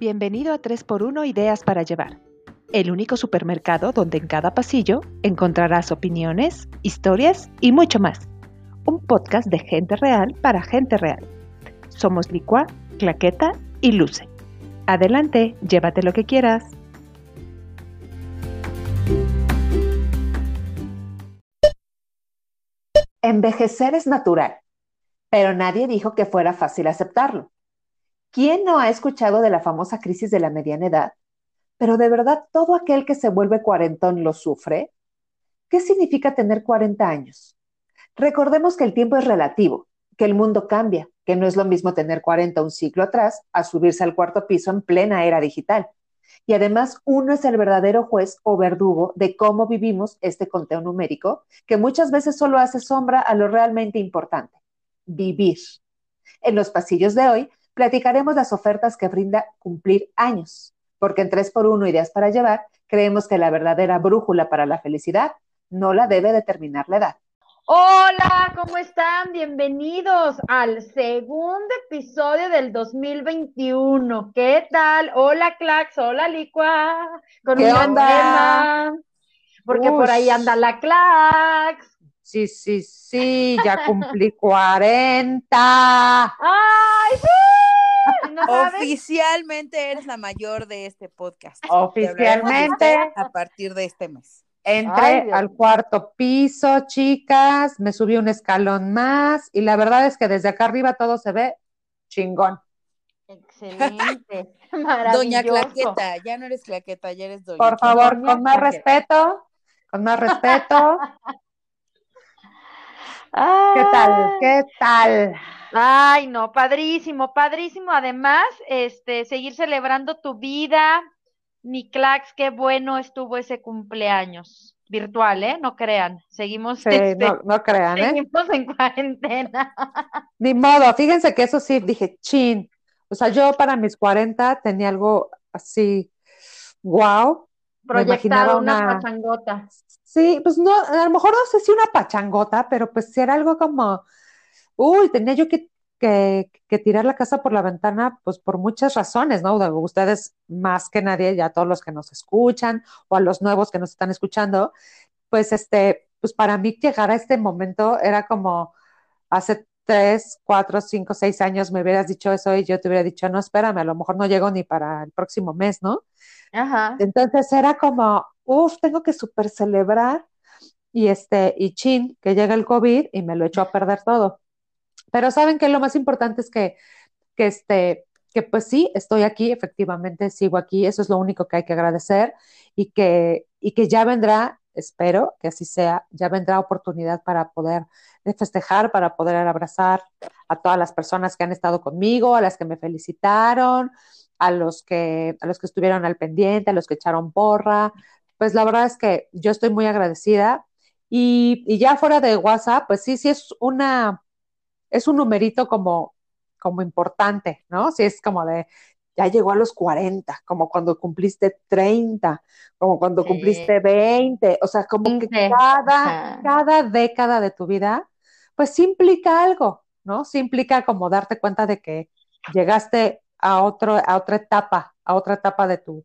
Bienvenido a 3x1 Ideas para Llevar, el único supermercado donde en cada pasillo encontrarás opiniones, historias y mucho más. Un podcast de gente real para gente real. Somos Licua, Claqueta y Luce. Adelante, llévate lo que quieras. Envejecer es natural, pero nadie dijo que fuera fácil aceptarlo. ¿Quién no ha escuchado de la famosa crisis de la mediana edad? Pero de verdad, ¿todo aquel que se vuelve cuarentón lo sufre? ¿Qué significa tener 40 años? Recordemos que el tiempo es relativo, que el mundo cambia, que no es lo mismo tener 40 un ciclo atrás a subirse al cuarto piso en plena era digital. Y además, uno es el verdadero juez o verdugo de cómo vivimos este conteo numérico, que muchas veces solo hace sombra a lo realmente importante, vivir. En los pasillos de hoy platicaremos las ofertas que brinda cumplir años, porque en 3x1 Ideas para Llevar creemos que la verdadera brújula para la felicidad no la debe determinar la edad. Hola, ¿cómo están? Bienvenidos al segundo episodio del 2021. ¿Qué tal? Hola, Clax, hola, Licua. Con ¿Qué onda? Porque por ahí anda la Clax. Sí, sí, sí, ya cumplí 40. ¡Ay, sí! Oficialmente eres la mayor de este podcast. Oficialmente. A partir de este mes. Entré al cuarto piso, chicas, me subí un escalón más y la verdad es que desde acá arriba todo se ve chingón. Excelente. Doña Claqueta, ya no eres Claqueta, ya eres Doña. Por favor, con más respeto, con más respeto. ¿Qué tal? ¿Qué tal? Ay, no, padrísimo, padrísimo. Además, este, seguir celebrando tu vida. Mi Clax, qué bueno estuvo ese cumpleaños virtual, ¿eh? No crean. Seguimos, este, no, crean, ¿eh? Seguimos en cuarentena. Ni modo, fíjense que eso sí, dije, chin. O sea, yo para mis 40 tenía algo así, wow. Proyectado una pachangota. Sí, pues no, a lo mejor no sé si una pachangota, pero pues si era algo como, uy, tenía yo que, que, tirar la casa por la ventana, pues por muchas razones, ¿no? Ustedes más que nadie, ya todos los que nos escuchan o a los nuevos que nos están escuchando, pues este, pues para mí llegar a este momento era como hace tres, cuatro, cinco, seis años me hubieras dicho eso y yo te hubiera dicho, no, espérame, a lo mejor no llego ni para el próximo mes, ¿no? Ajá. Entonces era como, uff, tengo que super celebrar y este, y chin, que llega el COVID y me lo echó a perder todo. Pero saben que lo más importante es que, que este, que pues sí, estoy aquí, efectivamente sigo aquí, eso es lo único que hay que agradecer y que, y que ya vendrá, espero que así sea, ya vendrá oportunidad para poder festejar, para poder abrazar a todas las personas que han estado conmigo, a las que me felicitaron, a los que, a los que estuvieron al pendiente, a los que echaron porra, pues la verdad es que yo estoy muy agradecida. Y, ya fuera de WhatsApp, pues sí, sí es una, es un numerito como, como importante, ¿no? Sí es como de, ya llegó a los 40, como cuando cumpliste 30, como cuando cumpliste 20, o sea, como que cada, cada década de tu vida, pues sí implica algo, ¿no? Sí implica como darte cuenta de que llegaste a, otro, a otra etapa, a otra etapa de tu,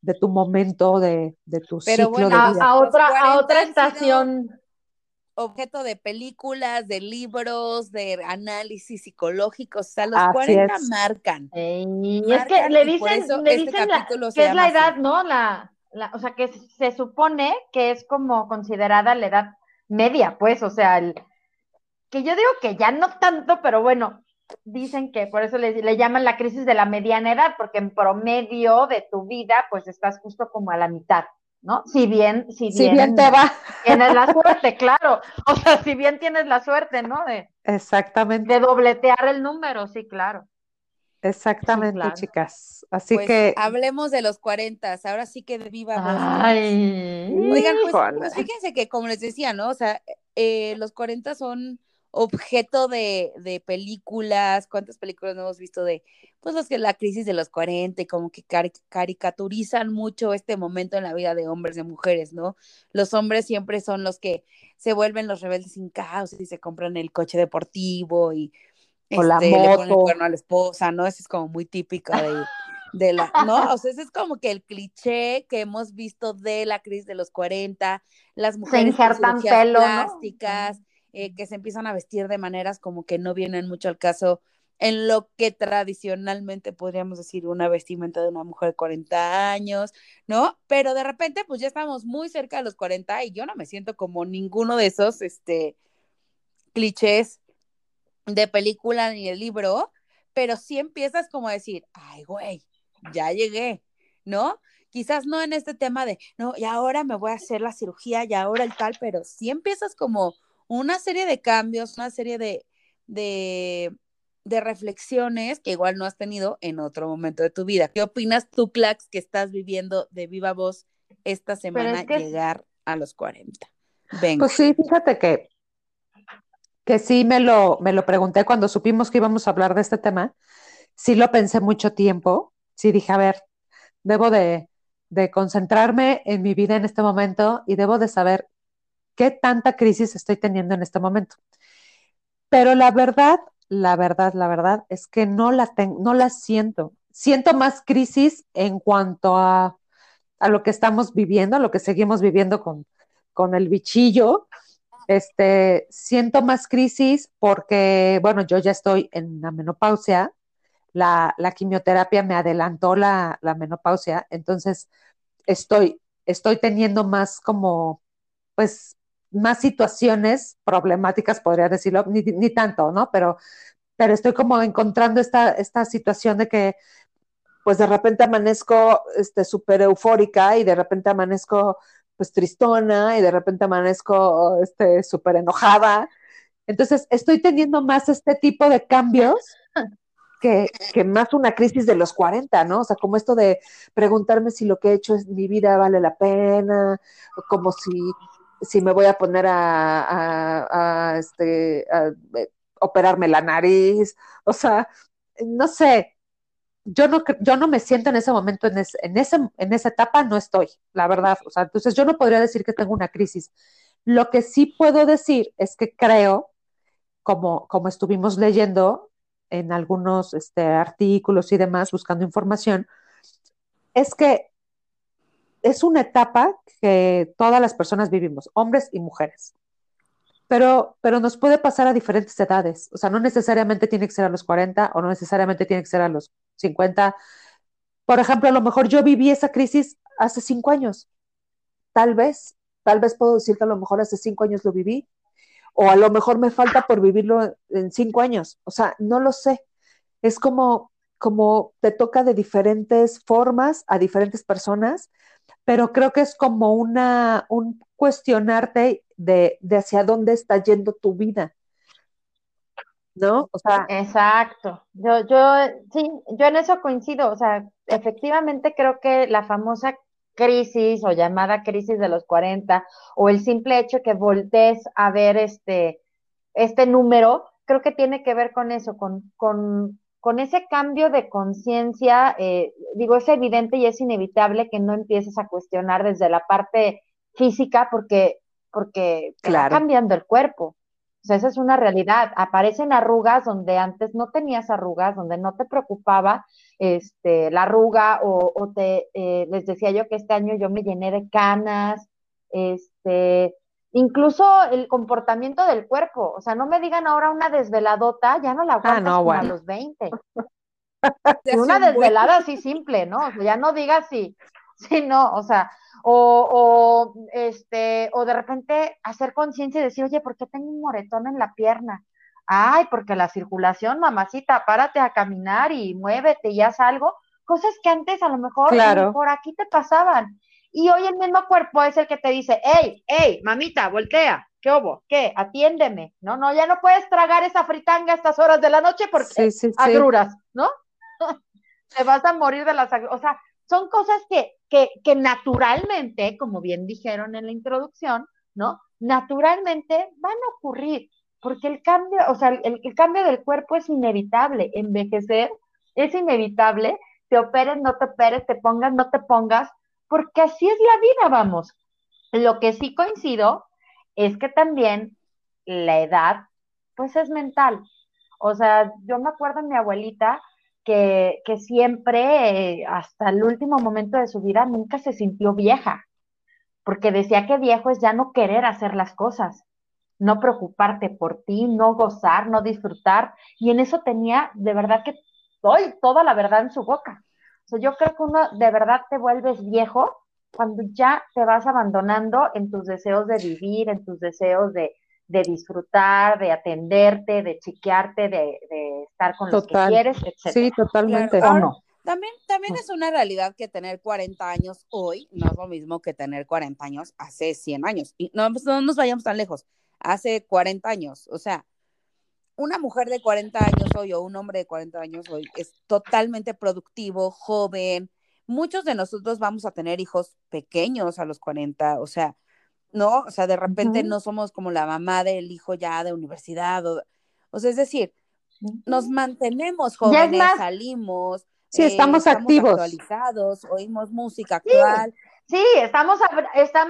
de tu momento, de, de tu Pero ciclo bueno, de vida. A, otra, a otra estación. Objeto de películas, de libros, de análisis psicológicos, o sea, los 40 marcan. y es que le dicen, le este dicen que es la edad, ¿no? La, la, o sea, que se supone que es como considerada la edad media, pues, o sea, el, que yo digo que ya no tanto, pero bueno, dicen que por eso le, llaman la crisis de la mediana edad, porque en promedio de tu vida, pues estás justo como a la mitad, ¿no? Si bien, si bien, te va. Tienes la suerte, claro. O sea, si bien tienes la suerte, ¿no? De, Exactamente. De dobletear el número, sí, claro. Exactamente, chicas. Así pues, que. Hablemos de los 40, ahora sí que viva Ay. Oigan, pues, pues, fíjense que, como les decía, ¿no? O sea, eh, los 40 son objeto de, de, películas, cuántas películas no hemos visto de, pues los que la crisis de los 40 y como que caricaturizan mucho este momento en la vida de hombres y mujeres, ¿no? Los hombres siempre son los que se vuelven los rebeldes sin caos y se compran el coche deportivo y o la moto. le ponen el cuerno a la esposa, ¿no? Eso es como muy típico de, de la, ¿no? O sea, ese es como que el cliché que hemos visto de la crisis de los 40, las mujeres con plásticas, eh, que se empiezan a vestir de maneras como que no vienen mucho al caso en lo que tradicionalmente podríamos decir una vestimenta de una mujer de 40 años, ¿no? Pero de repente, pues ya estamos muy cerca de los 40 y yo no me siento como ninguno de esos, este, clichés de película ni de libro, pero sí empiezas como a decir, ay, güey, ya llegué, ¿no? Quizás no en este tema de, no, y ahora me voy a hacer la cirugía y ahora el tal, pero sí empiezas como una serie de cambios, una serie de, de, de reflexiones que igual no has tenido en otro momento de tu vida. ¿Qué opinas tú, Clax, que estás viviendo de viva voz esta semana llegar a los 40? Venga. Pues sí, fíjate que, que sí me lo, me lo pregunté cuando supimos que íbamos a hablar de este tema. Sí lo pensé mucho tiempo sí dije, a ver, debo de, concentrarme en mi vida en este momento y debo de saber qué tanta crisis estoy teniendo en este momento. Pero la verdad, la verdad, la verdad es que no la, no la siento. Siento más crisis en cuanto a, a, lo que estamos viviendo, a lo que seguimos viviendo con, con el bichillo. Este, siento más crisis porque, bueno, yo ya estoy en la menopausia, la, quimioterapia me adelantó la, menopausia, entonces estoy, estoy teniendo más como, pues, más situaciones problemáticas, podría decirlo, ni, tanto, ¿no? Pero, pero estoy como encontrando esta, esta situación de que, pues de repente amanezco este, súper eufórica y de repente amanezco pues tristona y de repente amanezco este, súper enojada. Entonces, estoy teniendo más este tipo de cambios que, más una crisis de los 40, ¿no? O sea, como esto de preguntarme si lo que he hecho en mi vida vale la pena, como si, si me voy a poner a, este, eh, operarme la nariz, o sea, no sé, yo no, yo no me siento en ese momento, en, en, ese, en esa etapa no estoy, la verdad, o sea, entonces yo no podría decir que tengo una crisis. Lo que sí puedo decir es que creo, como, como estuvimos leyendo, en algunos este, artículos y demás buscando información, es que es una etapa que todas las personas vivimos, hombres y mujeres. Pero, pero nos puede pasar a diferentes edades. O sea, no necesariamente tiene que ser a los 40 o no necesariamente tiene que ser a los 50. Por ejemplo, a lo mejor yo viví esa crisis hace cinco años. Tal vez, tal vez puedo decir que a lo mejor hace cinco años lo viví o a lo mejor me falta por vivirlo en cinco años, o sea, no lo sé. Es como, como te toca de diferentes formas a diferentes personas, pero creo que es como una, un cuestionarte de, de hacia dónde está yendo tu vida. ¿no? O sea, exacto. Yo, yo, sí, yo en eso coincido. O sea, efectivamente creo que la famosa crisis o llamada crisis de los 40 o el simple hecho que voltees a ver este, este número, creo que tiene que ver con eso, con, con, con ese cambio de conciencia. Eh, digo, es evidente y es inevitable que no empieces a cuestionar desde la parte física porque, porque va cambiando el cuerpo. O sea, esa es una realidad. Aparecen arrugas donde antes no tenías arrugas, donde no te preocupaba este, la arruga o, te, eh, les decía yo que este año yo me llené de canas, este, incluso el comportamiento del cuerpo. O sea, no me digan ahora una desveladota, ya no la ah, aguantas a los 20. una desvelada así simple, ¿no? O sea, ya no digas si, si no, o sea, o, o, este, o de repente hacer conciencia y decir, oye, ¿por qué tengo un moretón en la pierna? Ay, porque la circulación, mamacita, párate a caminar y muévete y haz algo. Cosas que antes a lo mejor por aquí te pasaban. Y hoy el mismo cuerpo es el que te dice, hey, hey, mamita, voltea, ¿qué hubo? ¿Qué? Atiéndeme. No, no, ya no puedes tragar esa fritanga a estas horas de la noche porque agruras, ¿no? te vas a morir de las O sea, son cosas que, que, que naturalmente, como bien dijeron en la introducción, ¿no? Naturalmente van a ocurrir, porque el cambio, o sea, el, cambio del cuerpo es inevitable, envejecer es inevitable, te operes, no te operes, te pongas, no te pongas, porque así es la vida, vamos. Lo que sí coincido es que también la edad, pues es mental. O sea, yo me acuerdo de mi abuelita que, que siempre, eh, hasta el último momento de su vida, nunca se sintió vieja, porque decía que viejo es ya no querer hacer las cosas, no preocuparte por ti, no gozar, no disfrutar, y en eso tenía de verdad que hoy toda la verdad en su boca. O sea, yo creo que uno de verdad te vuelves viejo cuando ya te vas abandonando en tus deseos de vivir, en tus deseos de, de disfrutar, de atenderte, de chiquearte, de, estar con los que quieres, etc. Sí, totalmente. También, también es una realidad que tener 40 años hoy no es lo mismo que tener 40 años hace 100 años. Y no, no nos vayamos tan lejos, hace 40 años. O sea, una mujer de 40 años hoy o un hombre de 40 años hoy es totalmente productivo, joven. Muchos de nosotros vamos a tener hijos pequeños a los 40, o sea, ¿no? O sea, de repente no somos como la mamá del hijo ya de universidad, o, o sea, es decir, nos mantenemos jóvenes, salimos, sí, estamos, eh, activos, actualizados, oímos música actual. Sí, estamos,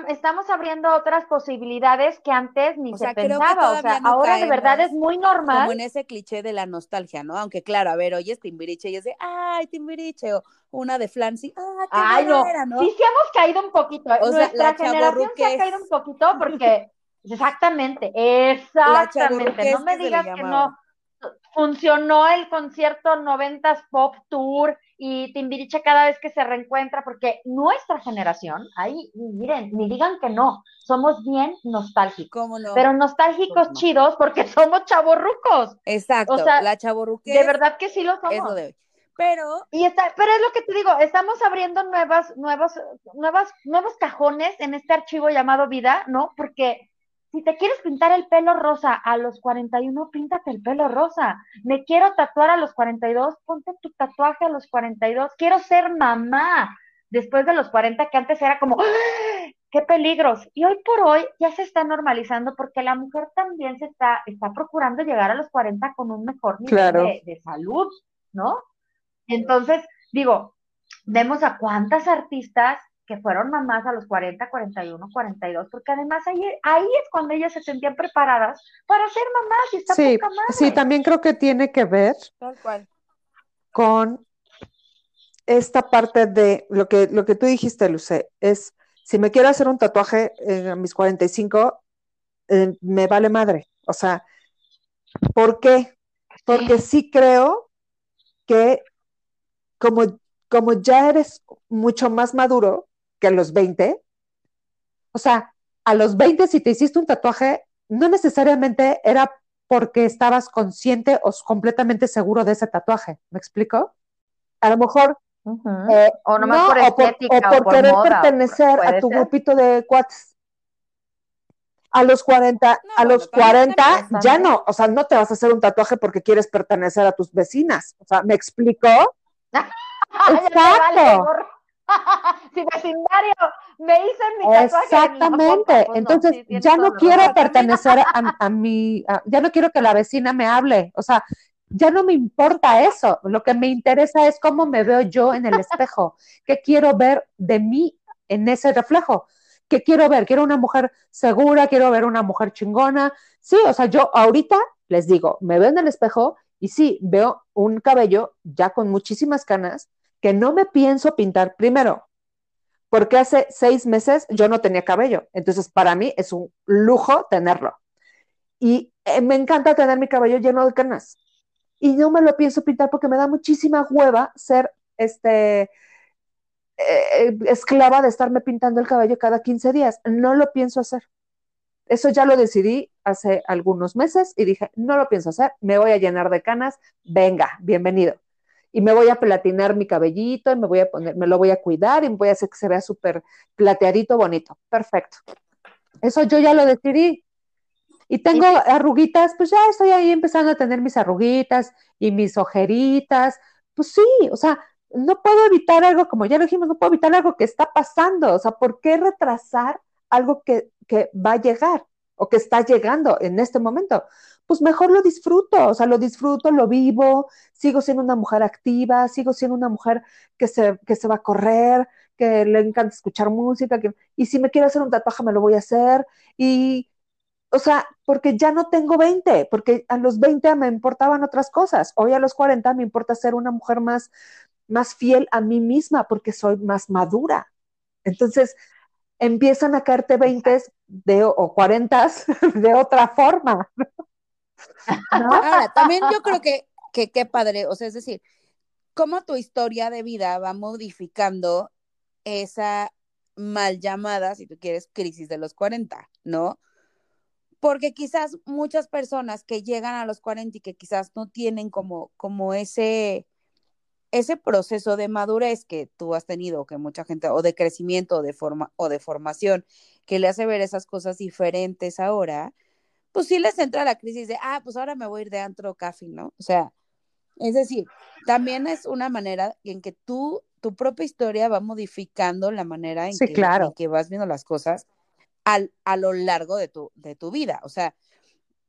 estamos abriendo otras posibilidades que antes ni se pensaba. O sea, ahora de verdad es muy normal. Como en ese cliché de la nostalgia, ¿no? Aunque claro, a ver, es Timbiriche y es de, ay, Timbiriche, o una de Flancy, ah, ay, no. ¿no? Sí, sí hemos caído un poquito. O Nuestra sea, generación se ha caído un poquito porque, exactamente, exactamente. No me digas que no funcionó el concierto 90s Pop Tour y Timbiriche cada vez que se reencuentra, porque nuestra generación, ahí, miren, ni digan que no, somos bien nostálgicos. Pero nostálgicos chidos porque somos chavorrucos. Exacto, la chavorruque. De verdad que sí lo somos. Pero, y está, pero es lo que te digo, estamos abriendo nuevas, nuevos, nuevas, nuevos cajones en este archivo llamado vida, ¿no? Porque si te quieres pintar el pelo rosa a los 41, píntate el pelo rosa. Me quiero tatuar a los 42, ponte tu tatuaje a los 42. Quiero ser mamá después de los 40, que antes era como, ¡Ah! qué peligros. Y hoy por hoy ya se está normalizando porque la mujer también se está, está procurando llegar a los 40 con un mejor nivel de, de salud, ¿no? Entonces, digo, vemos a cuántas artistas que fueron mamás a los 40, 41, 42, porque además ahí, ahí es cuando ellas se sentían preparadas para ser mamás y está sí, Sí, también creo que tiene que ver con esta parte de lo que, lo que tú dijiste, Luce, es si me quiero hacer un tatuaje a mis 45, eh, me vale madre. O sea, ¿por qué? Porque sí creo que como, como ya eres mucho más maduro, que a los 20. O sea, a los 20 si te hiciste un tatuaje, no necesariamente era porque estabas consciente o completamente seguro de ese tatuaje. ¿Me explico? A lo mejor eh, o no, por estética, o por, querer pertenecer a tu grupito de cuates. A los 40, a los 40 ya no, o sea, no te vas a hacer un tatuaje porque quieres pertenecer a tus vecinas. O sea, ¿me explico? Exacto. si vecindario me hice mi tatuaje. Exactamente. Pues Entonces, ya no quiero pertenecer a, a mi, ya no quiero que la vecina me hable. O sea, ya no me importa eso. Lo que me interesa es cómo me veo yo en el espejo. ¿Qué quiero ver de mí en ese reflejo? ¿Qué quiero ver? Quiero una mujer segura, quiero ver una mujer chingona. Sí, o sea, yo ahorita les digo, me veo en el espejo y sí, veo un cabello ya con muchísimas canas, que no me pienso pintar primero, porque hace seis meses yo no tenía cabello. Entonces, para mí es un lujo tenerlo. Y eh, me encanta tener mi cabello lleno de canas. Y no me lo pienso pintar porque me da muchísima hueva ser este, eh, esclava de estarme pintando el cabello cada 15 días. No lo pienso hacer. Eso ya lo decidí hace algunos meses y dije, no lo pienso hacer, me voy a llenar de canas, venga, bienvenido y me voy a platinar mi cabellito y me voy a poner, me lo voy a cuidar y voy a hacer que se vea súper plateadito, bonito. Perfecto. Eso yo ya lo decidí. Y tengo arruguitas, pues ya estoy ahí empezando a tener mis arruguitas y mis ojeritas. Pues sí, o sea, no puedo evitar algo, como ya lo dijimos, no puedo evitar algo que está pasando. O sea, ¿por qué retrasar algo que, que va a llegar o que está llegando en este momento? Pues mejor lo disfruto, o sea, lo disfruto, lo vivo, sigo siendo una mujer activa, sigo siendo una mujer que se, que se va a correr, que le encanta escuchar música, que, y si me quiero hacer un tatuaje me lo voy a hacer, y, o sea, porque ya no tengo 20, porque a los 20 me importaban otras cosas. Hoy a los 40 me importa ser una mujer más, más fiel a mí misma porque soy más madura. Entonces, empiezan a caerte 20 de, o 40 de otra forma. Ahora, también yo creo que, que qué padre, o sea, es decir, cómo tu historia de vida va modificando esa mal llamada, si tú quieres, crisis de los 40, ¿no? Porque quizás muchas personas que llegan a los 40 y que quizás no tienen como, como ese, ese proceso de madurez que tú has tenido, que mucha gente, o de crecimiento o de, forma, o de formación, que le hace ver esas cosas diferentes ahora, pues sí les entra la crisis de, ah, pues ahora me voy a ir de antro café, ¿no? O sea, es decir, también es una manera en que tú, tu propia historia va modificando la manera en, que, que vas viendo las cosas al, a lo largo de tu, de tu vida. O sea,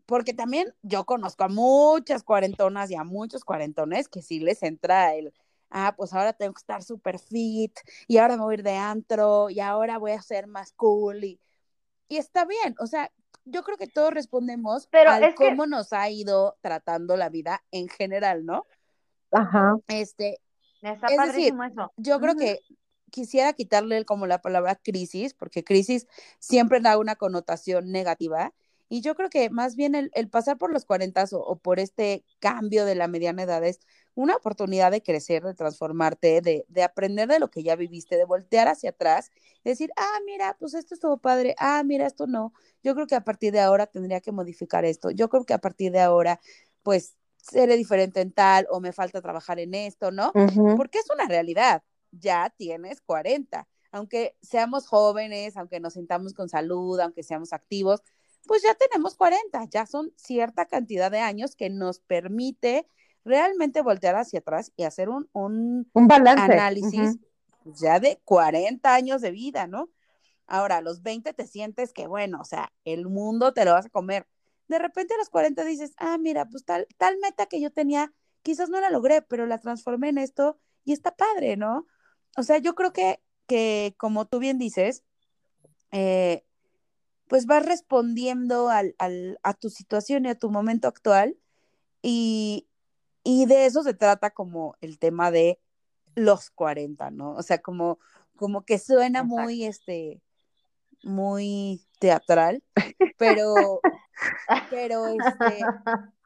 porque también yo conozco a muchas cuarentonas y a muchos cuarentones que sí les entra el, ah, pues ahora tengo que estar súper fit y ahora me voy a ir de antro y ahora voy a ser más cool y, y está bien, o sea, yo creo que todos respondemos Pero al cómo nos ha ido tratando la vida en general, ¿no? Ajá. Este, es decir, yo creo que quisiera quitarle como la palabra crisis, porque crisis siempre da una connotación negativa. Y yo creo que más bien el, pasar por los 40 o, por este cambio de la mediana edad es una oportunidad de crecer, de transformarte, de, de, aprender de lo que ya viviste, de voltear hacia atrás, decir, ah, mira, pues esto estuvo padre, ah, mira, esto no. Yo creo que a partir de ahora tendría que modificar esto. Yo creo que a partir de ahora, pues, seré diferente en tal o me falta trabajar en esto, ¿no? Porque es una realidad. Ya tienes 40. Aunque seamos jóvenes, aunque nos sintamos con salud, aunque seamos activos, pues ya tenemos 40, ya son cierta cantidad de años que nos permite realmente voltear hacia atrás y hacer un, un, análisis pues, ya de 40 años de vida, ¿no? Ahora, a los 20 te sientes que, bueno, o sea, el mundo te lo vas a comer. De repente a los 40 dices, ah, mira, pues tal, tal meta que yo tenía, quizás no la logré, pero la transformé en esto y está padre, ¿no? O sea, yo creo que, que como tú bien dices, eh, pues vas respondiendo al, al, a tu situación y a tu momento actual y, y de eso se trata como el tema de los 40, ¿no? O sea, como, como que suena muy, este, muy teatral, pero, pero, este,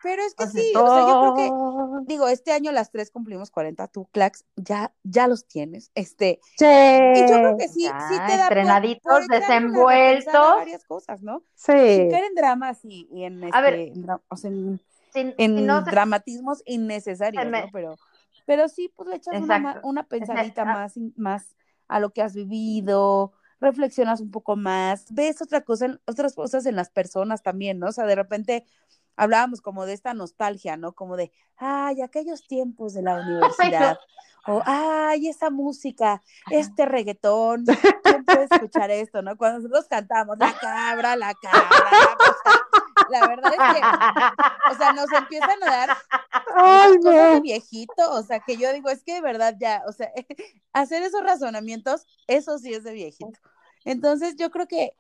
pero es que sí, o sea, yo creo que, digo, este año las tres cumplimos 40, tú, Clax, ya, ya los tienes, este, sí. y yo creo que sí, sí te da entrenaditos, desenvueltos, varias cosas, ¿no? Sí. Sin caer en dramas y, en, este, a ver, en, o sea, en, en dramatismos innecesarios, ¿no? Pero, pero sí, pues le echas una, una, pensadita más, más a lo que has vivido, reflexionas un poco más, ves otra cosa, otras cosas en las personas también, ¿no? O sea, de repente hablábamos como de esta nostalgia, ¿no? Como de, ay, aquellos tiempos de la universidad. O, ay, esa música, este reggaetón, ¿quién puede escuchar esto, no? Cuando nosotros cantamos, la cabra, la cabra, la verdad es que, o sea, nos empiezan a dar Ay, cosas de viejito, o sea, que yo digo, es que de verdad ya, o sea, hacer esos razonamientos, eso sí es de viejito. Entonces, yo creo que...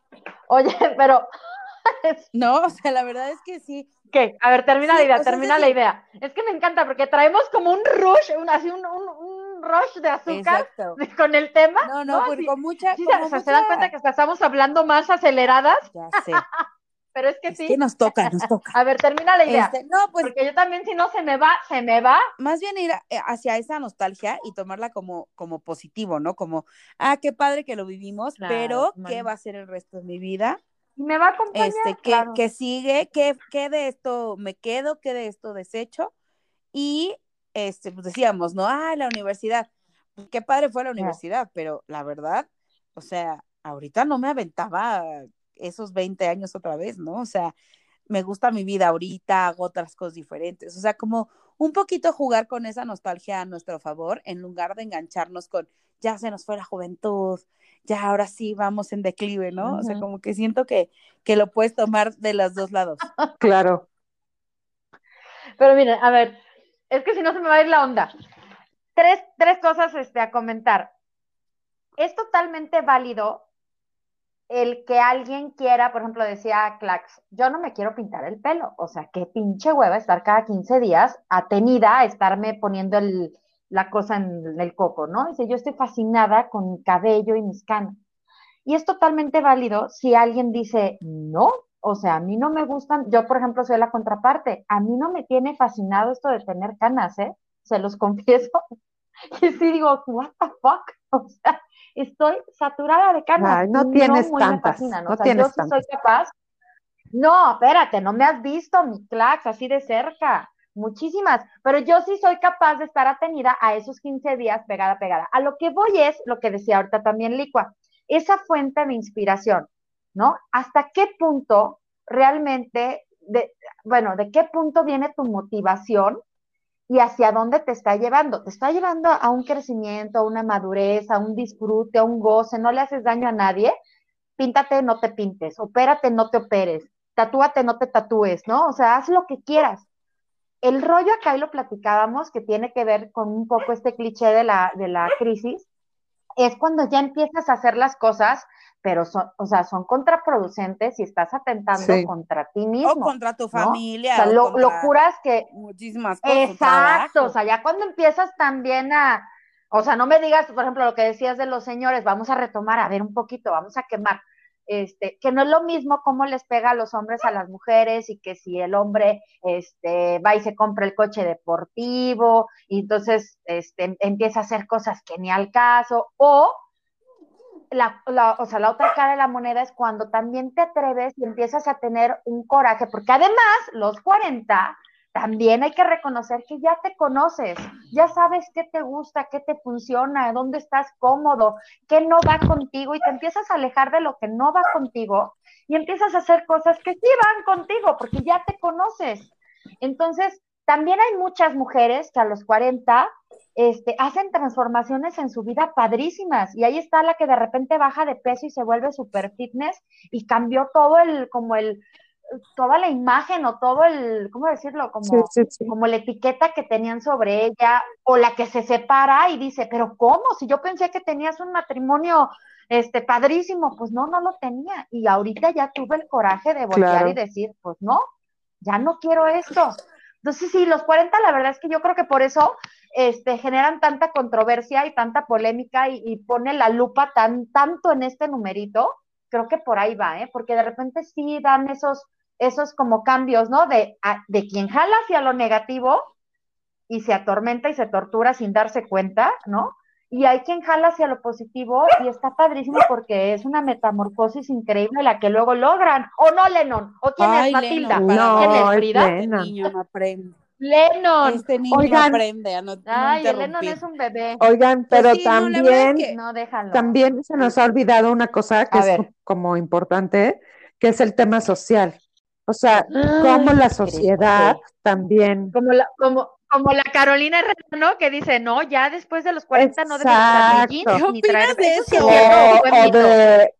Oye, pero... No, o sea, la verdad es que sí. ¿Qué? A ver, termina la idea, termina la idea. Es que me encanta porque traemos como un rush, un, así un, un, rush de azúcar con el tema. No, no, porque con mucha... ¿Se dan cuenta que estamos hablando más aceleradas? Ya sé. pero es que sí. Que nos toca, nos toca. A ver, termina la idea. Este, no, pues. Porque yo también, si no se me va, se me va. Más bien ir eh, hacia esa nostalgia y tomarla como, como positivo, ¿no? Como, ah, qué padre que lo vivimos, pero ¿qué va a ser el resto de mi vida? Y me va a acompañar. Este, ¿qué, ¿qué sigue? ¿Qué, ¿Qué de esto me quedo? ¿Qué de esto desecho? Y, este, pues decíamos, ¿no? Ah, la universidad. Qué padre fue la universidad, pero la verdad, o sea, ahorita no me aventaba esos 20 años otra vez, ¿no? O sea, me gusta mi vida ahorita, hago otras cosas diferentes. O sea, como un poquito jugar con esa nostalgia a nuestro favor, en lugar de engancharnos con, ya se nos fue la juventud, ya ahora sí vamos en declive, ¿no? O sea, como que siento que, que lo puedes tomar de los dos lados. Claro. Pero miren, a ver, es que si no se me va a ir la onda. Tres, tres cosas este, a comentar. Es totalmente válido el que alguien quiera, por ejemplo, decía Clax, yo no me quiero pintar el pelo, o sea, qué pinche hueva estar cada 15 días atenida a estarme poniendo la cosa en el coco, ¿no? Dice, yo estoy fascinada con mi cabello y mis canas. Y es totalmente válido si alguien dice, no, o sea, a mí no me gustan, yo por ejemplo soy la contraparte, a mí no me tiene fascinado esto de tener canas, ¿eh? Se los confieso. Y sí digo, what the fuck? O sea, estoy saturada de canas. no tienes tantas. no tienes yo sí soy capaz. No, espérate, no me has visto mi clax así de cerca. Muchísimas, pero yo sí soy capaz de estar atenida a esos 15 días pegada, pegada. A lo que voy es lo que decía ahorita también Licua, esa fuente de inspiración, ¿no? ¿Hasta qué punto realmente, de, bueno, de qué punto viene tu motivación y hacia dónde te está llevando. Te está llevando a un crecimiento, a una madurez, a un disfrute, a un goce, no le haces daño a nadie. Píntate, no te pintes, opérate, no te operes, tatúate, no te tatúes, ¿no? O sea, haz lo que quieras. El rollo acá y lo platicábamos, que tiene que ver con un poco este cliché de la, de la crisis, es cuando ya empiezas a hacer las cosas pero son, o sea, son contraproducentes y estás atentando contra ti mismo. O contra tu familia. O sea, locuras que... Muchísimas cosas. Exacto, o sea, ya cuando empiezas también a... O sea, no me digas, por ejemplo, lo que decías de los señores, vamos a retomar, a ver un poquito, vamos a quemar. Este, que no es lo mismo cómo les pega a los hombres a las mujeres y que si el hombre este, va y se compra el coche deportivo y entonces este, empieza a hacer cosas que ni al caso, o la, o sea, la otra cara de la moneda es cuando también te atreves y empiezas a tener un coraje, porque además los 40 también hay que reconocer que ya te conoces, ya sabes qué te gusta, qué te funciona, dónde estás cómodo, qué no va contigo y te empiezas a alejar de lo que no va contigo y empiezas a hacer cosas que sí van contigo porque ya te conoces. Entonces, también hay muchas mujeres que a los 40 este, hacen transformaciones en su vida padrísimas. Y ahí está la que de repente baja de peso y se vuelve super fitness y cambió todo el, como el, toda la imagen o todo el, ¿cómo decirlo? Como, como la etiqueta que tenían sobre ella, o la que se separa y dice, pero ¿cómo? Si yo pensé que tenías un matrimonio este padrísimo, pues no, no lo tenía. Y ahorita ya tuve el coraje de voltear y decir, pues no, ya no quiero esto. Entonces, sí, los 40, la verdad es que yo creo que por eso este, generan tanta controversia y tanta polémica y, pone la lupa tan, tanto en este numerito, creo que por ahí va, ¿eh? Porque de repente sí dan esos, esos como cambios, ¿no? De, de quien jala hacia lo negativo y se atormenta y se tortura sin darse cuenta, ¿no? Y hay quien jala hacia lo positivo y está padrísimo porque es una metamorfosis increíble la que luego logran. ¿O no, Lennon? ¿O quién es Matilda? no, ¿Quién es Frida? Este niño no aprende. Lennon. Este niño Oigan, aprende a no, Ay, Lennon es un bebé. Oigan, pues pero también, no, también se nos ha olvidado una cosa que es como importante, que es el tema social. O sea, cómo la sociedad también. Como la, como, como la Carolina Herrera, ¿no? Que dice, no, ya después de los 40 no debes traer jeans ni traer de eso. O, de,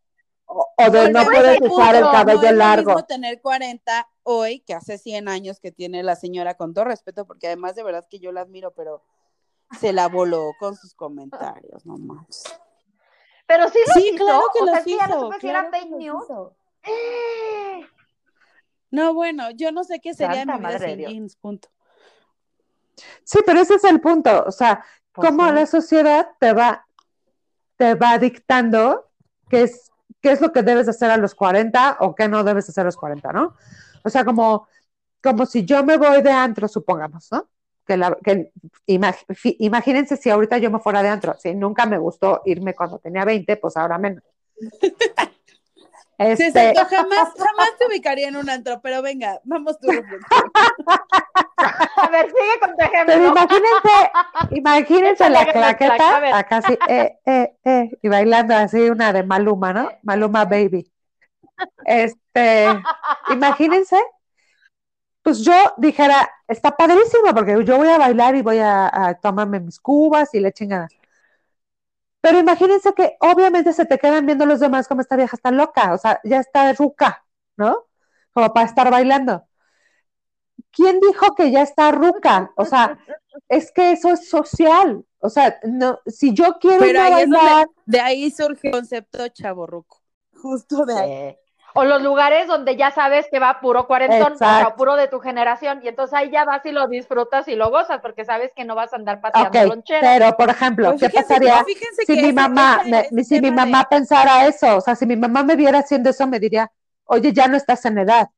o, de no puedes usar el cabello no es largo. Mismo tener 40 hoy que hace 100 años que tiene la señora, con todo respeto, porque además de verdad que yo la admiro, pero se la voló con sus comentarios, no más. Pero sí lo sí, hizo. claro que o lo sea, hizo. Sí, no claro fake news. No, bueno, yo no sé qué sería mi vida sin jeans, punto. Sí, pero ese es el punto, o sea, pues cómo la sociedad te va, te va dictando qué es, qué es lo que debes hacer a los 40 o qué no debes hacer a los 40, ¿no? O sea, como, como si yo me voy de antro, supongamos, ¿no? Que, la, que imagínense si ahorita yo me fuera de antro, si nunca me gustó irme cuando tenía 20, pues ahora menos. Este... jamás, jamás te ubicaría en un antro, pero venga, vamos tú. A ver, sigue con tu ejemplo. Pero imagínense, imagínense la claqueta, acá sí, eh, eh, eh, y bailando así una de Maluma, ¿no? Maluma Baby. Este, imagínense, pues yo dijera, está padrísimo, porque yo voy a bailar y voy a, a tomarme mis cubas y le chingada. Pero imagínense que obviamente se te quedan viendo los demás como esta vieja está loca, o sea, ya está ruca, ¿no? Como para estar bailando. ¿Quién dijo que ya está ruca? O sea, es que eso es social. O sea, no, si yo quiero Pero bailar... de ahí surge el concepto chaborruco. Justo de ahí. O los lugares donde ya sabes que va puro cuarentón, o puro de tu generación, y entonces ahí ya vas y lo disfrutas y lo gozas, porque sabes que no vas a andar paseando lonchero. Pero, por ejemplo, pues ¿qué pasaría si mi mamá, si mi mamá pensara eso? O sea, si mi mamá me viera haciendo eso, me diría, oye, ya no estás en edad.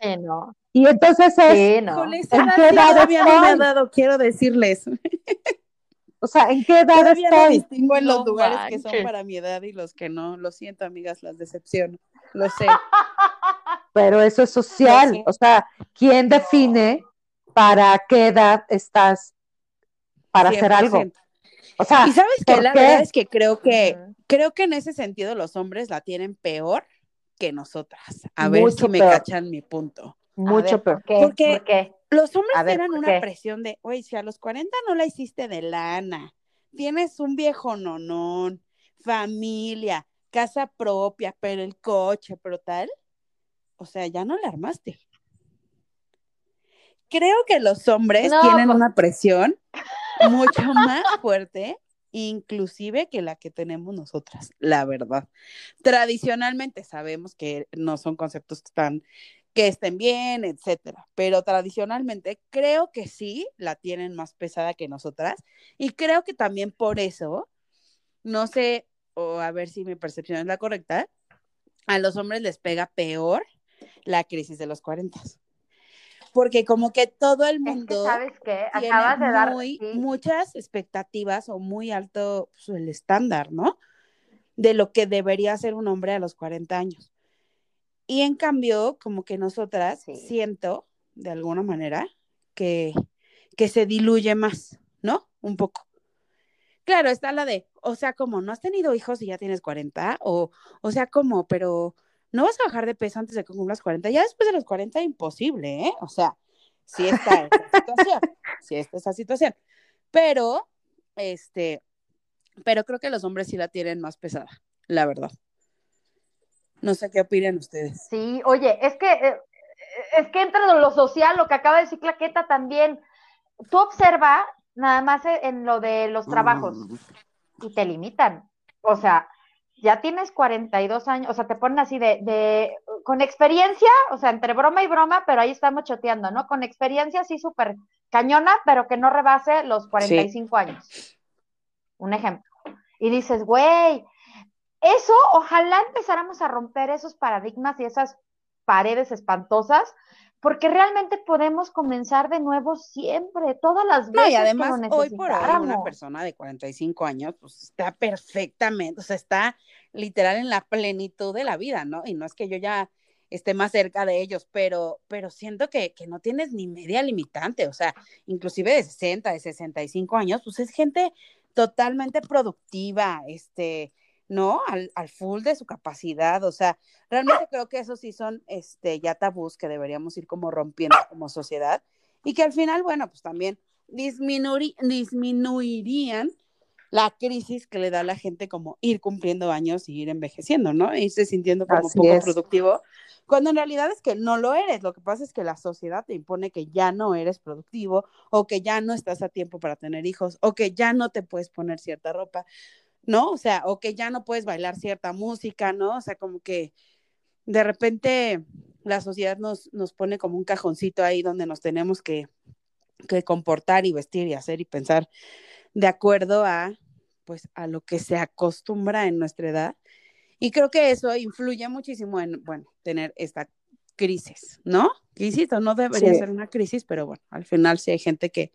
Sí, no. Y entonces es, sí, no. ¿en qué edad me ha dado, quiero decirles. O sea, ¿en qué edad estoy? No distingo en los lugares que son para mi edad y los que no. Lo siento, amigas, las decepciono. Lo sé. Pero eso es social. O sea, ¿quién define para qué edad estás para hacer algo? O sea, y sabes que la verdad es que creo que creo que en ese sentido los hombres la tienen peor que nosotras. A ver si me cachan mi punto. Mucho peor. ¿Por qué? los hombres tienen una presión de, oye, si a los 40 no la hiciste de lana, tienes un viejo nonón, familia, casa propia, pero el coche, pero tal, o sea, ya no la armaste. Creo que los hombres tienen pues una presión mucho más fuerte, inclusive que la que tenemos nosotras, la verdad. Tradicionalmente sabemos que no son conceptos tan que estén bien, etcétera. Pero tradicionalmente creo que sí la tienen más pesada que nosotras y creo que también por eso, no sé, o a ver si mi percepción es la correcta, a los hombres les pega peor la crisis de los 40. Porque como que todo el mundo ¿sabes qué? Acabas de dar muchas expectativas o muy alto pues, el estándar, ¿no? De lo que debería ser un hombre a los 40 años. Y en cambio, como que nosotras siento, de alguna manera, que, que se diluye más, ¿no? Un poco. Claro, está la de, o sea, como no has tenido hijos y ya tienes 40, o, o sea, como, pero no vas a bajar de peso antes de que cumplas 40. Ya después de los 40, imposible, ¿eh? O sea, sí está esa situación, sí está esa situación. Pero, este, pero creo que los hombres sí la tienen más pesada, la verdad. No sé qué opinan ustedes. Sí, oye, es que eh, es que entra lo social, lo que acaba de decir Claqueta también. Tú observa nada más en lo de los trabajos mm. y te limitan. O sea, ya tienes 42 años, o sea, te ponen así de, de, con experiencia, o sea, entre broma y broma, pero ahí estamos choteando, ¿no? Con experiencia sí súper cañona, pero que no rebase los 45 años. Un ejemplo. Y dices, güey, eso, ojalá empezáramos a romper esos paradigmas y esas paredes espantosas, porque realmente podemos comenzar de nuevo siempre, todas las veces. y además, hoy por hoy, una persona de 45 años, pues está perfectamente, o sea, está literal en la plenitud de la vida, ¿no? Y no es que yo ya esté más cerca de ellos, pero, pero siento que, que no tienes ni media limitante, o sea, inclusive de 60, de 65 años, pues es gente totalmente productiva, este, ¿no? Al, al, full de su capacidad, o sea, realmente creo que esos sí son este, ya tabús que deberíamos ir como rompiendo como sociedad y que al final, bueno, pues también disminuirían la crisis que le da a la gente como ir cumpliendo años y ir envejeciendo, ¿no? Y irse sintiendo como poco productivo, cuando en realidad es que no lo eres. Lo que pasa es que la sociedad te impone que ya no eres productivo o que ya no estás a tiempo para tener hijos o que ya no te puedes poner cierta ropa. ¿No? O sea, o que ya no puedes bailar cierta música, ¿no? O sea, como que de repente la sociedad nos, nos pone como un cajoncito ahí donde nos tenemos que, que comportar y vestir y hacer y pensar de acuerdo a, pues, a lo que se acostumbra en nuestra edad. Y creo que eso influye muchísimo en, bueno, tener esta crisis, ¿no? Crisis, no debería ser una crisis, pero bueno, al final sí hay gente que,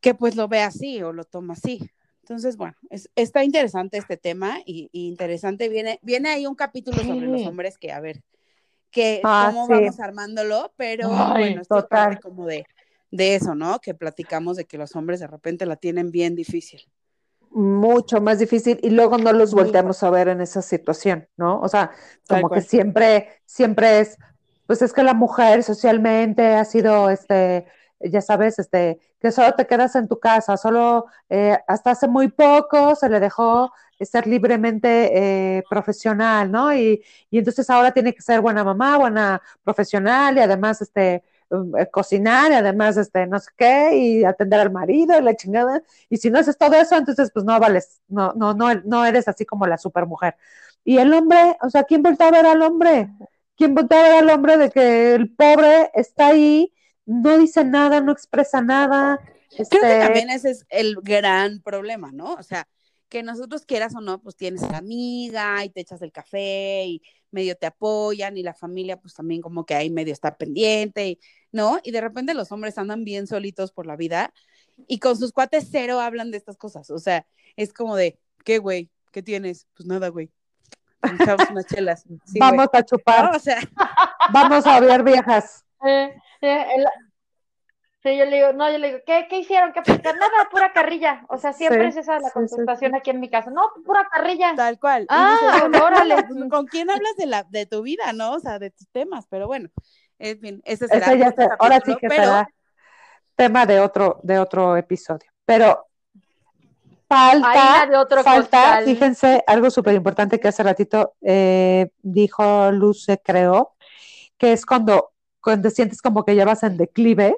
que pues lo ve así o lo toma así. Entonces, bueno, está interesante este tema y, interesante, viene, viene ahí un capítulo sobre los hombres que, a ver, que ah, cómo vamos armándolo, pero bueno, esto parte como de, de eso, ¿no? Que platicamos de que los hombres de repente la tienen bien difícil. Mucho más difícil y luego no los volteamos a ver en esa situación, ¿no? O sea, como que siempre, siempre es, pues es que la mujer socialmente ha sido, este, ya sabes, este, que solo te quedas en tu casa, solo eh, hasta hace muy poco se le dejó ser libremente eh, profesional, ¿no? Y, y, entonces ahora tiene que ser buena mamá, buena profesional y además, este, um, eh, cocinar y además, este, no sé qué, y atender al marido y la chingada. Y si no haces todo eso, entonces, pues no vales, no, no, no, no eres así como la supermujer. Y el hombre, o sea, ¿quién voltea a ver al hombre? ¿Quién voltea a ver al hombre de que el pobre está ahí, no dice nada, no expresa nada? Creo que este también ese es el gran problema, ¿no? O sea, que nosotros quieras o no, pues tienes a la amiga y te echas el café y medio te apoyan y la familia pues también como que ahí medio está pendiente, ¿no? Y de repente los hombres andan bien solitos por la vida y con sus cuates cero hablan de estas cosas, o sea, es como de, ¿qué güey? ¿Qué tienes? Pues nada, güey. Echamos unas chelas. vamos a chupar. O sea... vamos a ver viejas. Eh, eh, Sí, yo le digo, no, yo le digo, ¿qué, qué hicieron? ¿Qué Nada, pura carrilla. O sea, siempre es esa la contestación aquí en mi casa. No, pura carrilla. Tal cual. Ah, órale. ¿Con quién hablas de la de tu vida, no? O sea, de tus temas, pero bueno, en fin, ese será. ahora sí que será tema de otro, de otro episodio. Pero falta, de otro falta fíjense, algo súper importante que hace ratito eh, dijo Luce, creo, que es cuando, cuando sientes como que ya vas en declive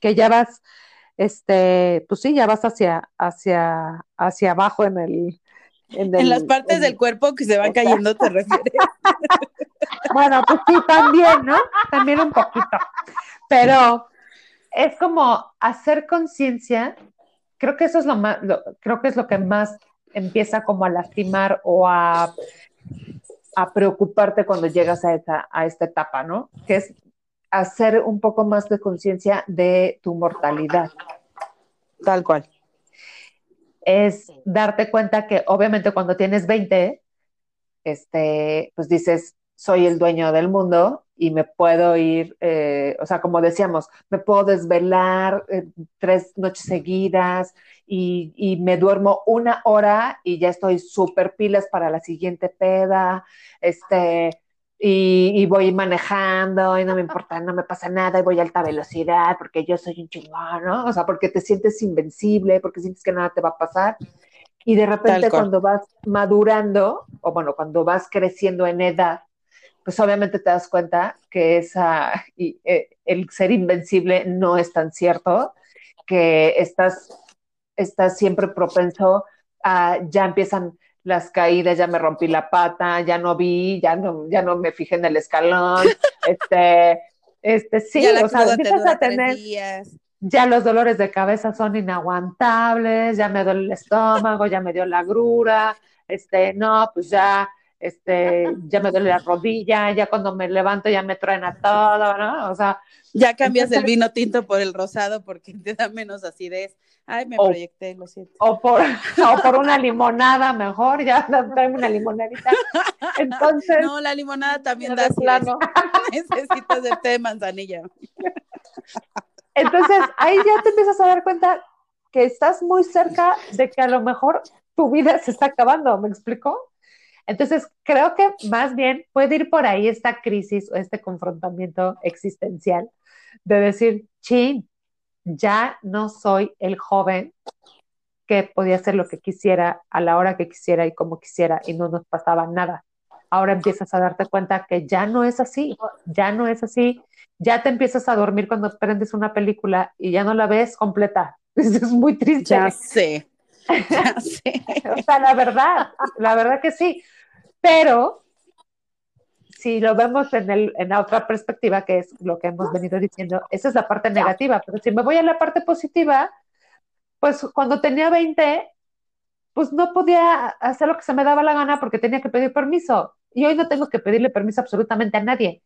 que ya vas, este, pues sí, ya vas hacia, hacia, hacia abajo en el, en, las partes del cuerpo que se van cayendo, te refieres. bueno, pues sí, también, ¿no? También un poquito. Pero es como hacer conciencia, creo que eso es lo más, creo que es lo que más empieza como a lastimar o a, a preocuparte cuando llegas a esta, a esta etapa, ¿no? Que es hacer un poco más de conciencia de tu mortalidad. Tal cual. Es darte cuenta que obviamente cuando tienes 20, este, pues dices, soy el dueño del mundo y me puedo ir, eh, o sea, como decíamos, me puedo desvelar eh, tres noches seguidas y, y, me duermo una hora y ya estoy súper pilas para la siguiente peda, este, y, voy manejando y no me importa, no me pasa nada y voy a alta velocidad porque yo soy un chingón, ¿no? O sea, porque te sientes invencible, porque sientes que nada te va a pasar. Y de repente cuando vas madurando, o bueno, cuando vas creciendo en edad, pues obviamente te das cuenta que esa, y, eh, el ser invencible no es tan cierto, que estás, estás siempre propenso a, ya empiezan las caídas, ya me rompí la pata, ya no vi, ya no, ya no me fijé en el escalón, este, este, sí, o sea, empiezas a tener, ya los dolores de cabeza son inaguantables, ya me duele el estómago, ya me dio la grura, este, no, pues ya, este, ya me duele la rodilla, ya cuando me levanto ya me truena todo, ¿no? O sea. Ya cambias el vino tinto por el rosado porque te da menos acidez. Ay, me proyecté, lo siento. O por, o por una limonada mejor, ya traeme una limonadita. Entonces. No, la limonada también da plano. Necesitas de té de manzanilla. Entonces, ahí ya te empiezas a dar cuenta que estás muy cerca de que a lo mejor tu vida se está acabando, ¿me explico? Entonces, creo que más bien puede ir por ahí esta crisis o este confrontamiento existencial de decir, chin, ya no soy el joven que podía hacer lo que quisiera a la hora que quisiera y como quisiera y no nos pasaba nada. Ahora empiezas a darte cuenta que ya no es así, ya no es así. Ya te empiezas a dormir cuando prendes una película y ya no la ves completa. es muy triste. Ya sé. O sea, la verdad, la verdad que sí. Pero si lo vemos en, el, en la otra perspectiva, que es lo que hemos venido diciendo, esa es la parte negativa, pero si me voy a la parte positiva, pues cuando tenía 20, pues no podía hacer lo que se me daba la gana porque tenía que pedir permiso. Y hoy no tengo que pedirle permiso absolutamente a nadie.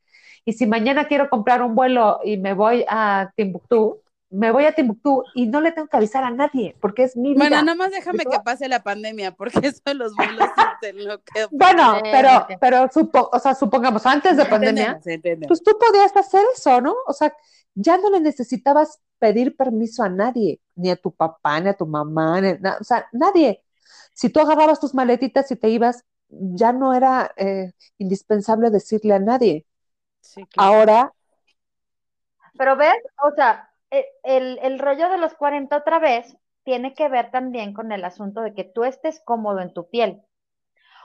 Y si mañana quiero comprar un vuelo y me voy a Timbuktu, me voy a Timbuktu y no le tengo que avisar a nadie porque es mi vida. Bueno, nada más déjame que pase la pandemia porque eso de los vuelos lo que... Bueno, pero, pero o sea, supongamos, antes de pandemia, pues tú podías hacer eso, ¿no? O sea, ya no le necesitabas pedir permiso a nadie, ni a tu papá, ni a tu mamá, o sea, nadie. Si tú agarrabas tus maletitas y te ibas, ya no era eh, indispensable decirle a nadie. Sí, Ahora... Pero ves, o sea, el, el rollo de los 40 otra vez tiene que ver también con el asunto de que tú estés cómodo en tu piel.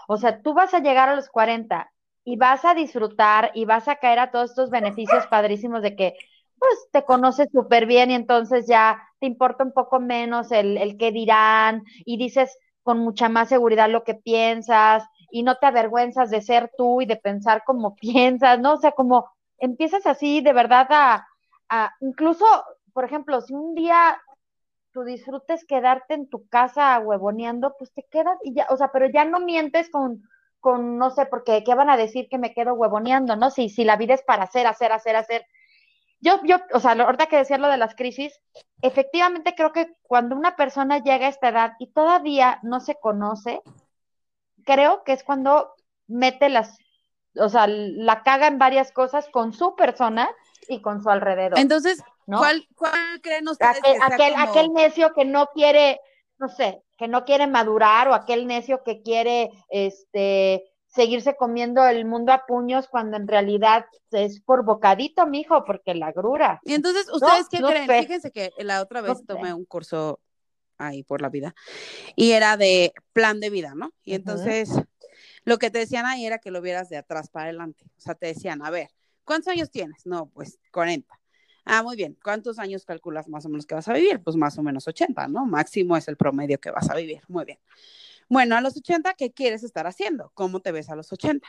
O sea, tú vas a llegar a los 40 y vas a disfrutar y vas a caer a todos estos beneficios padrísimos de que pues te conoces súper bien y entonces ya te importa un poco menos el, el que dirán y dices con mucha más seguridad lo que piensas y no te avergüenzas de ser tú y de pensar como piensas, ¿no? O sea, como empiezas así de verdad a, a incluso, por ejemplo, si un día tu disfrutes quedarte en tu casa huevoneando, pues te quedas y ya, o sea, pero ya no mientes con, con no sé, porque qué van a decir que me quedo huevoneando, ¿no? Si, si la vida es para hacer, hacer, hacer, hacer. Yo, yo, o sea, ahorita que decía lo de las crisis, efectivamente creo que cuando una persona llega a esta edad y todavía no se conoce, creo que es cuando mete las, o sea, la caga en varias cosas con su persona y con su alrededor. Entonces, ¿cuál, cuál creen ustedes aquel, que aquel, aquel necio que no quiere, no sé, que no quiere madurar o aquel necio que quiere, este, seguirse comiendo el mundo a puños cuando en realidad es por bocadito, mijo, porque la grura. Y entonces, ¿ustedes qué creen? Fíjense que la otra vez tomé un curso ahí por la vida y era de plan de vida, ¿no? Y entonces lo que te decían ahí era que lo vieras de atrás para adelante. O sea, te decían, a ver, ¿cuántos años tienes? No, pues 40. Ah, muy bien. ¿Cuántos años calculas más o menos que vas a vivir? Pues más o menos 80, ¿no? Máximo es el promedio que vas a vivir. Muy bien. Bueno, a los 80, ¿qué quieres estar haciendo? ¿Cómo te ves a los 80?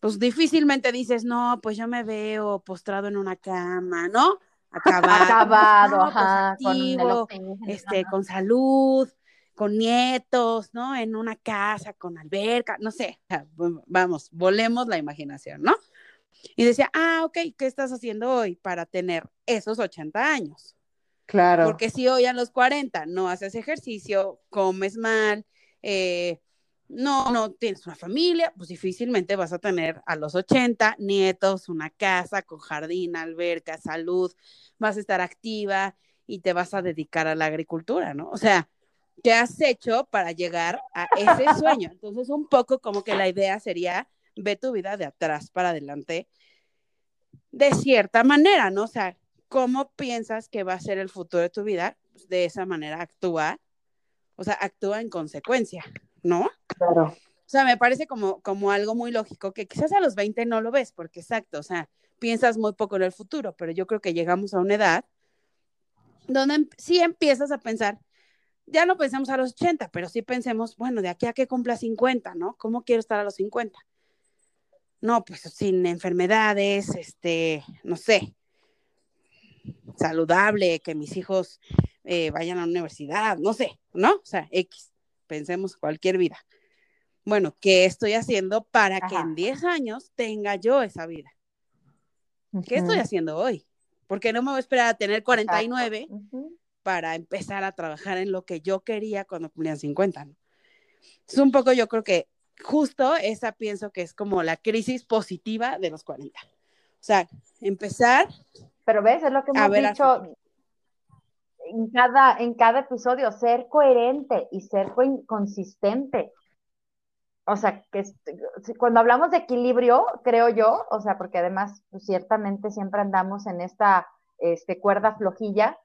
Pues difícilmente dices, no, pues yo me veo postrado en una cama, ¿no? Acabado, Acabado pues, ajá, con, este, con salud, con nietos, ¿no? En una casa, con alberca, no sé. Vamos, volemos la imaginación, ¿no? Y decía, ah, ok, ¿qué estás haciendo hoy para tener esos 80 años? Claro. Porque si hoy a los 40 no haces ejercicio, comes mal, eh, no, no tienes una familia, pues difícilmente vas a tener a los 80 nietos, una casa con jardín, alberca, salud, vas a estar activa y te vas a dedicar a la agricultura, ¿no? O sea, ¿qué has hecho para llegar a ese sueño? Entonces, un poco como que la idea sería, ve tu vida de atrás para adelante, de cierta manera, ¿no? O sea, ¿cómo piensas que va a ser el futuro de tu vida? Pues, de esa manera actúa, o sea, actúa en consecuencia, ¿no? Claro. O sea, me parece como, como algo muy lógico que quizás a los 20 no lo ves, porque exacto, o sea, piensas muy poco en el futuro, pero yo creo que llegamos a una edad donde em, sí empiezas a pensar, ya no pensemos a los 80, pero sí pensemos, bueno, de aquí a que cumpla 50, ¿no? ¿Cómo quiero estar a los 50? No, pues sin enfermedades, este, no sé, saludable, que mis hijos eh, vayan a la universidad, no sé, ¿no? O sea, X, pensemos cualquier vida. Bueno, ¿qué estoy haciendo para que en 10 años tenga yo esa vida? ¿Qué estoy haciendo hoy? Porque no me voy a esperar a tener 49 para empezar a trabajar en lo que yo quería cuando cumplían 50. ¿no? Es un poco, yo creo que justo esa pienso que es como la crisis positiva de los 40. O sea, empezar pero ves, es lo que hemos dicho en cada, en cada episodio, ser coherente y ser consistente. O sea, que cuando hablamos de equilibrio, creo yo, o sea, porque además pues, ciertamente siempre andamos en esta este, cuerda flojilla,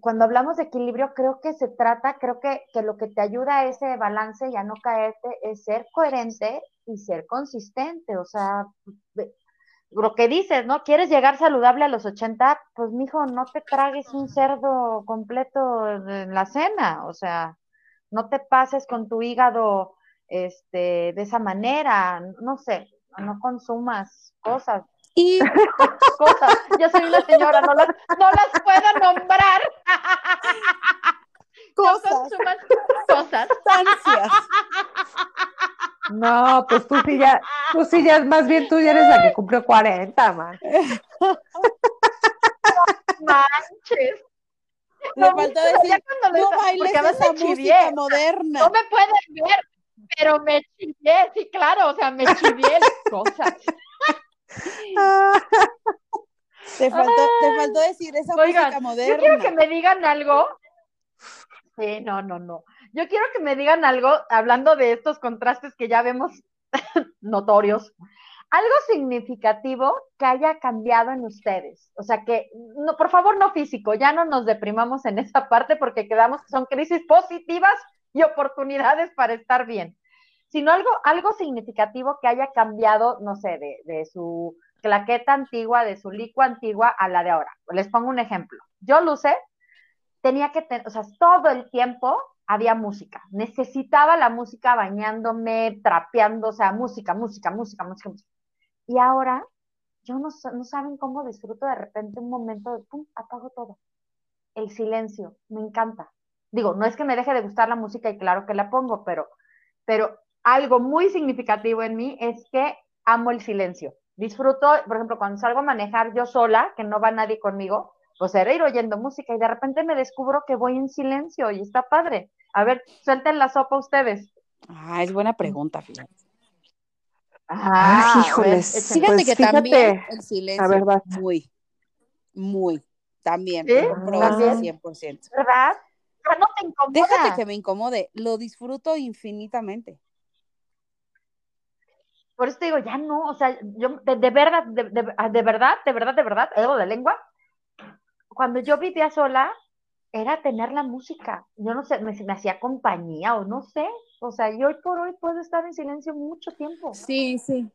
cuando hablamos de equilibrio, creo que se trata, creo que, que, lo que te ayuda a ese balance y a no caerte es ser coherente y ser consistente. O sea, lo que dices, ¿no? ¿Quieres llegar saludable a los 80? Pues, mijo, no te tragues un cerdo completo en la cena, o sea, no te pases con tu hígado este, de esa manera, no sé, no consumas cosas. Y cosas. Yo soy una señora, no las, no las puedo nombrar. Cosas. No cosas. No, pues tú sí ya, tú sí ya, más bien tú ya eres la que cumplió 40, man. manches. Le faltó decir, no bailes esa música moderna. No me pueden ver, pero me chivié, sí, claro, o sea, me chivié cosas. Te faltó, te faltó decir esa música moderna. Yo quiero que me digan algo. Sí, no, no, no. Yo quiero que me digan algo, hablando de estos contrastes que ya vemos notorios, algo significativo que haya cambiado en ustedes. O sea, que, no, por favor, no físico, ya no nos deprimamos en esa parte porque quedamos que son crisis positivas y oportunidades para estar bien, sino algo, algo significativo que haya cambiado, no sé, de, de su claqueta antigua, de su licua antigua a la de ahora. Les pongo un ejemplo. Yo, Luce, tenía que tener, o sea, todo el tiempo había música. Necesitaba la música bañándome, trapeando, o sea, música, música, música, música. música. Y ahora, yo no, no saben cómo disfruto de repente un momento de, pum, apago todo. El silencio, me encanta. Digo, no es que me deje de gustar la música y claro que la pongo, pero, pero algo muy significativo en mí es que amo el silencio. Disfruto, por ejemplo, cuando salgo a manejar yo sola, que no va nadie conmigo, pues era ir oyendo música y de repente me descubro que voy en silencio y está padre. A ver, suelten la sopa ustedes. Ah, es buena pregunta, fíjate. Ah, híjoles. fíjate pues que también el silencio verdad. muy, muy, también, ¿Sí? 100%. ¿Verdad? no te incomoda. Déjate que me incomode, lo disfruto infinitamente. Por eso te digo, ya no, o sea, yo de, verdad, de, de, verdad, de verdad, de verdad, algo de lengua, cuando yo vivía sola, era tener la música. Yo no sé, me, me, hacía compañía o no sé. O sea, yo hoy por hoy puedo estar en silencio mucho tiempo. Sí, sí.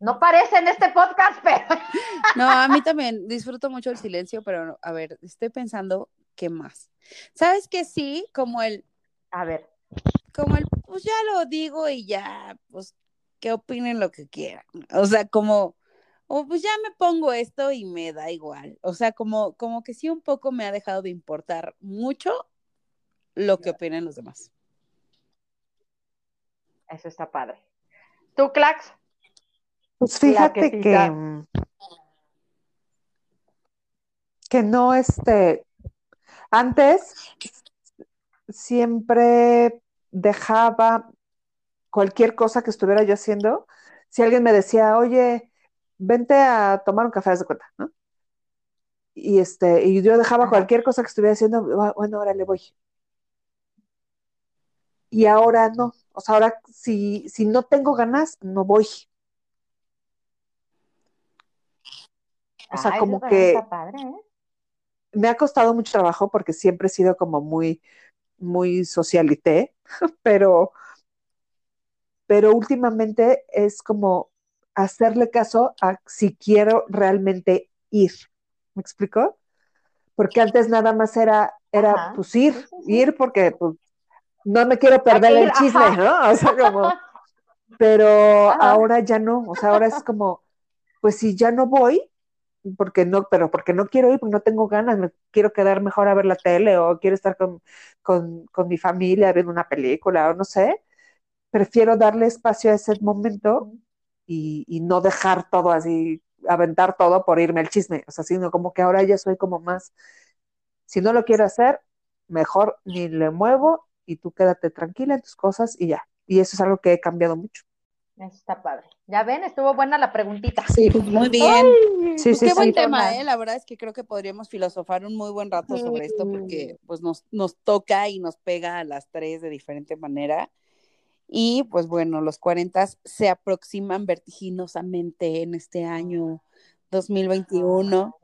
No parece en este podcast, pero. No, a mí también disfruto mucho el silencio, pero a ver, estoy pensando qué más. ¿Sabes que sí? Como el. A ver. Como el, pues ya lo digo y ya, pues que opinen lo que quieran. O sea, como o pues ya me pongo esto y me da igual. O sea, como, como que sí un poco me ha dejado de importar mucho lo que opinen los demás. Eso está padre. ¿Tú, Clax? Pues fíjate que, mm, que no, este, antes siempre dejaba cualquier cosa que estuviera yo haciendo. Si alguien me decía, oye, vente a tomar un café, de cuenta, ¿no? Y, este, y yo dejaba cualquier cosa que estuviera haciendo, bueno, ahora le voy. Y ahora no, o sea, ahora si, si no tengo ganas, no voy. O sea, como que ¿eh? me ha costado mucho trabajo porque siempre he sido como muy, muy socialité, pero, pero últimamente es como, hacerle caso a si quiero realmente ir. ¿Me explico? Porque antes nada más era, era pues ir, ir porque pues, no me quiero perder el chisme, ¿no? O sea, como, pero ahora ya no, o sea, ahora es como, pues si ya no voy, porque no, pero porque no quiero ir, porque no tengo ganas, me quiero quedar mejor a ver la tele o quiero estar con, con, con mi familia viendo una película o no sé, prefiero darle espacio a ese momento y, no dejar todo así, aventar todo por irme al chisme, o sea, sino como que ahora ya soy como más, si no lo quiero hacer, mejor ni le muevo y tú quédate tranquila en tus cosas y ya. Y eso es algo que he cambiado mucho. Eso está padre. Ya ven, estuvo buena la preguntita. Sí, pues muy bien. sí, sí, qué buen tema, ¿eh? La verdad es que creo que podríamos filosofar un muy buen rato sobre esto porque pues nos, nos toca y nos pega a las tres de diferente manera. Y pues bueno, los 40 se aproximan vertiginosamente en este año 2021.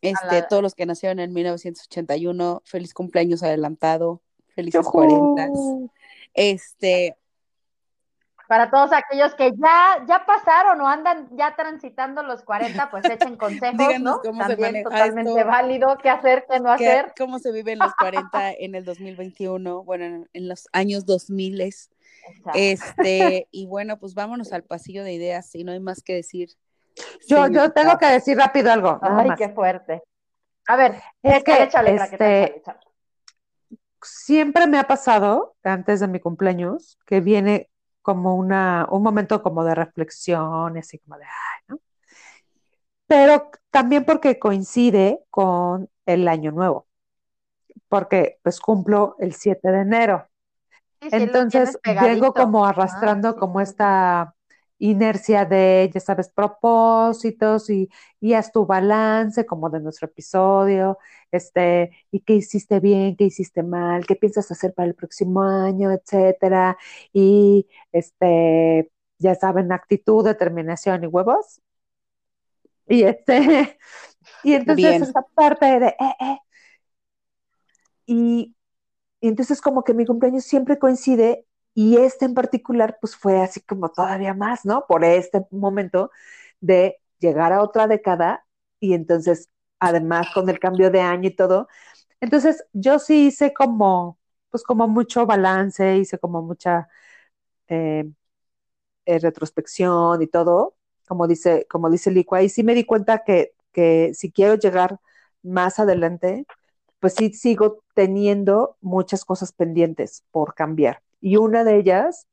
Este, todos los que nacieron en 1981, feliz cumpleaños adelantado, felices 40. Este, para todos aquellos que ya, ya pasaron o andan ya transitando los 40, pues echen consejos, Díganos cómo También se totalmente válido, qué hacer, qué no hacer. ¿Cómo se viven los 40 en el 2021? Bueno, en, en los años 2000 este, y bueno, pues vámonos al pasillo de ideas, si no hay más que decir. Yo, yo tengo que decir rápido algo. Ay, qué fuerte. A ver, es que échale, este, siempre me ha pasado, antes de mi cumpleaños, que viene como una, un momento como de reflexión, así como de, ay, ¿no? Pero también porque coincide con el año nuevo, porque pues cumplo el 7 de enero. Entonces vengo como arrastrando como esta inercia de, ya sabes, propósitos y, y haz tu balance como de nuestro episodio, este, y qué hiciste bien, qué hiciste mal, qué piensas hacer para el próximo año, etcétera, y este, ya saben, actitud, determinación y huevos. Y este, y entonces esta parte de, eh, eh, y y entonces como que mi cumpleaños siempre coincide y este en particular pues fue así como todavía más, ¿no? Por este momento de llegar a otra década y entonces además con el cambio de año y todo. Entonces yo sí hice como pues como mucho balance, hice como mucha eh, eh, retrospección y todo, como dice, como dice Licua, y sí me di cuenta que, que si quiero llegar más adelante, pues sí sigo teniendo muchas cosas pendientes por cambiar. Y una de ellas,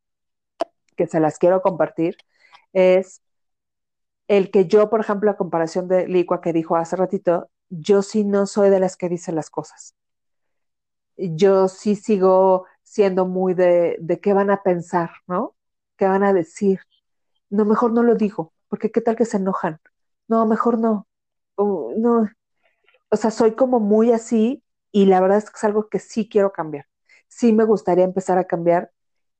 que se las quiero compartir, es el que yo, por ejemplo, a comparación de Licua que dijo hace ratito, yo sí no soy de las que dice las cosas. Yo sí sigo siendo muy de, de qué van a pensar, ¿no? ¿Qué van a decir? No, mejor no lo digo, porque qué tal que se enojan. No, mejor no. no. O sea, soy como muy así y la verdad es que es algo que sí quiero cambiar. Sí me gustaría empezar a cambiar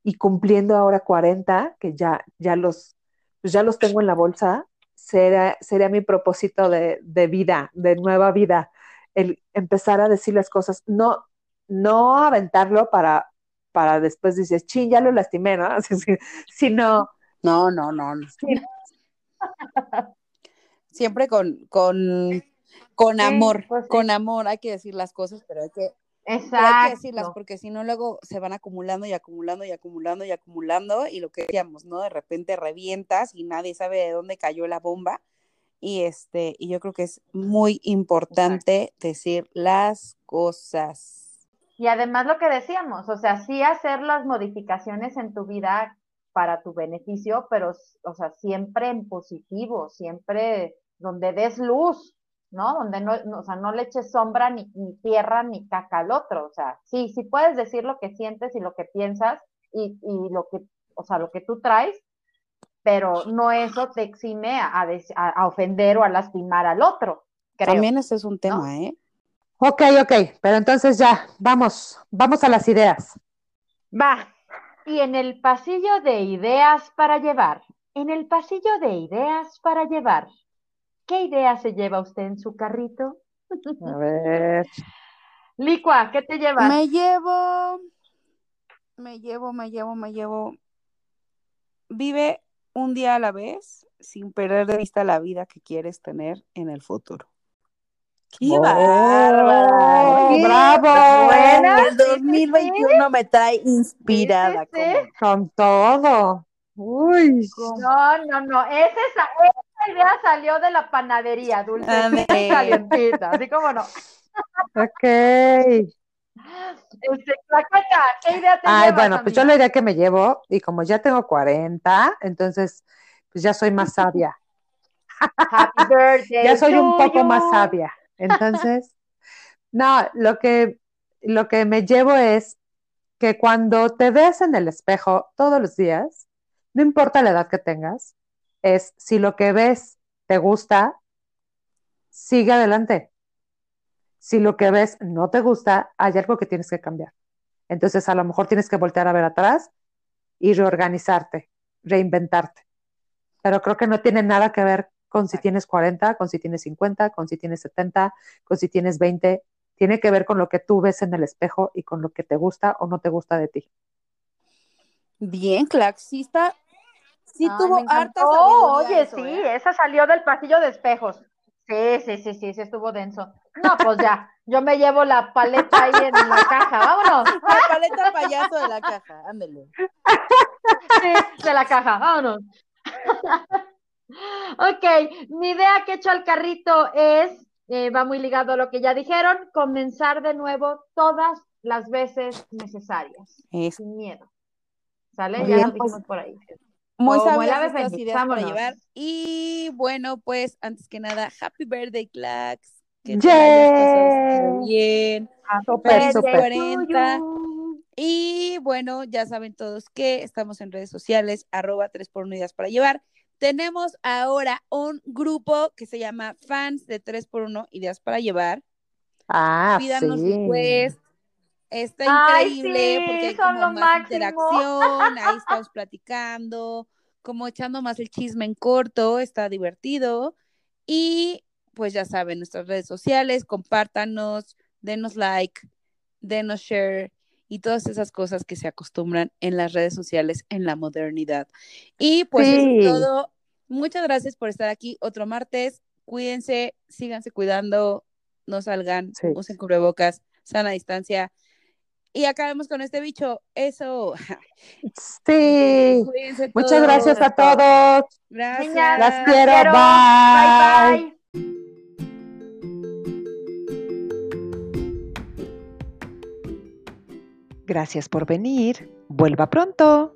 y cumpliendo ahora 40, que ya, ya, los, pues ya los tengo en la bolsa, sería, sería mi propósito de, de, vida, de nueva vida, el empezar a decir las cosas, no, no aventarlo para, para después dices, ching, ya lo lastimé, ¿no? Sino... No, no, no. no. Siempre con, con, con amor, pues con amor hay que decir las cosas, pero hay que, hay que decirlas porque si no luego se van acumulando y acumulando y acumulando y acumulando y lo que decíamos, ¿no? De repente revientas y nadie sabe de dónde cayó la bomba y este y yo creo que es muy importante decir las cosas. Y además lo que decíamos, o sea, sí hacer las modificaciones en tu vida para tu beneficio, pero, o sea, siempre en positivo, siempre donde des luz, ¿no? Donde no, o sea, no le eches sombra, ni, ni, tierra, ni caca al otro, o sea, sí, sí puedes decir lo que sientes y lo que piensas y, y lo que, o sea, lo que tú traes, pero no eso te exime a, a, ofender o a lastimar al otro. También ese es un tema, ¿eh? Ok, ok, pero entonces ya, vamos, vamos a las ideas. Va. Y en el pasillo de ideas para llevar, en el pasillo de ideas para llevar, ¿qué idea se lleva usted en su carrito? A ver. Licua, ¿qué te llevas? Me llevo, me llevo, me llevo, me llevo. Vive un día a la vez sin perder de vista la vida que quieres tener en el futuro. ¡Qué oh, ¡Bravo! Buena. El 2021 me trae inspirada. Con todo. Uy. No, no, no. Esa, esa idea salió de la panadería, dulce calientita. Así como no. Ok. Este, ¿qué idea te Ay, bueno, pues yo la idea que me llevo, y como ya tengo 40, entonces, pues ya soy más sabia. Happy birthday. ya soy un poco más sabia. Entonces, no, lo que, lo que me llevo es que cuando te ves en el espejo todos los días, no importa la edad que tengas, es si lo que ves te gusta, sigue adelante. Si lo que ves no te gusta, hay algo que tienes que cambiar. Entonces, a lo mejor tienes que voltear a ver atrás y reorganizarte, reinventarte. Pero creo que no tiene nada que ver con si tienes 40, con si tienes 50, con si tienes 70, con si tienes 20. Tiene que ver con lo que tú ves en el espejo y con lo que te gusta o no te gusta de ti. Bien, Claxista. Sí tuvo harta Oh, oye, sí, ¿eh? esa salió del pasillo de espejos. Sí, sí, sí, sí, sí, estuvo denso. No, pues ya, yo me llevo la paleta ahí en la caja, vámonos. La paleta payaso de la caja, ándele. Sí, de la caja, vámonos. Ok, mi idea que he hecho al carrito es, eh, va muy ligado a lo que ya dijeron, comenzar de nuevo todas las veces necesarias, sin miedo. ¿Sale? ya lo dijimos por ahí. Muy sabias estas ideas para llevar. Y bueno, pues antes que nada, Happy Birthday, Clax. Que te bien. Super, super. 40. Y bueno, ya saben todos que estamos en redes sociales, arroba 3 por unidades para llevar tenemos ahora un grupo que se llama Fans de 3x1 Ideas para Llevar. Ah, Pídanos sí. Está increíble porque hay como más interacción, ahí estamos platicando, como echando más el chisme en corto, está divertido. Y pues ya saben, nuestras redes sociales, compártanos, denos like, denos share y todas esas cosas que se acostumbran en las redes sociales en la modernidad. Y pues es todo. Muchas gracias por estar aquí otro martes. Cuídense, síganse cuidando, no salgan, usen cubrebocas, sana distancia. Y acabemos con este bicho. Eso. Sí. Muchas gracias a todos. Gracias. Las quiero. Bye. Bye, Gracias por venir. Vuelva pronto.